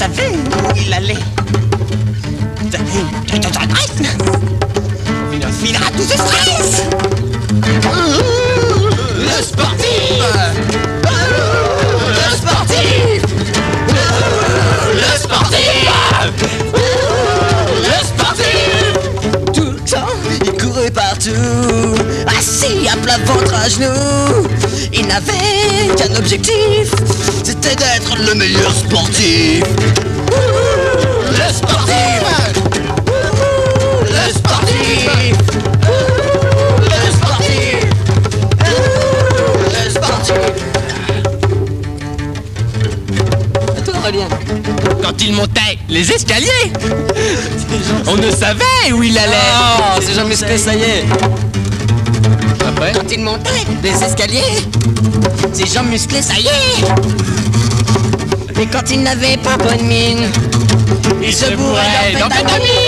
savait où il allait. Finira tous ses stress. Le sportif Le sportif Le sportif Le sportif Tout le temps, il courait partout, assis à plat ventre à genoux. Il n'avait qu'un objectif, c'était d'être le meilleur sportif. Quand il montait les escaliers, on ne savait où il allait. Oh, c'est jamais ça y est. Après Quand il montait des escaliers, ses jambes musclées, ça y est. Mais quand il n'avait pas bonne mine, il se bourrait d'amphétamine.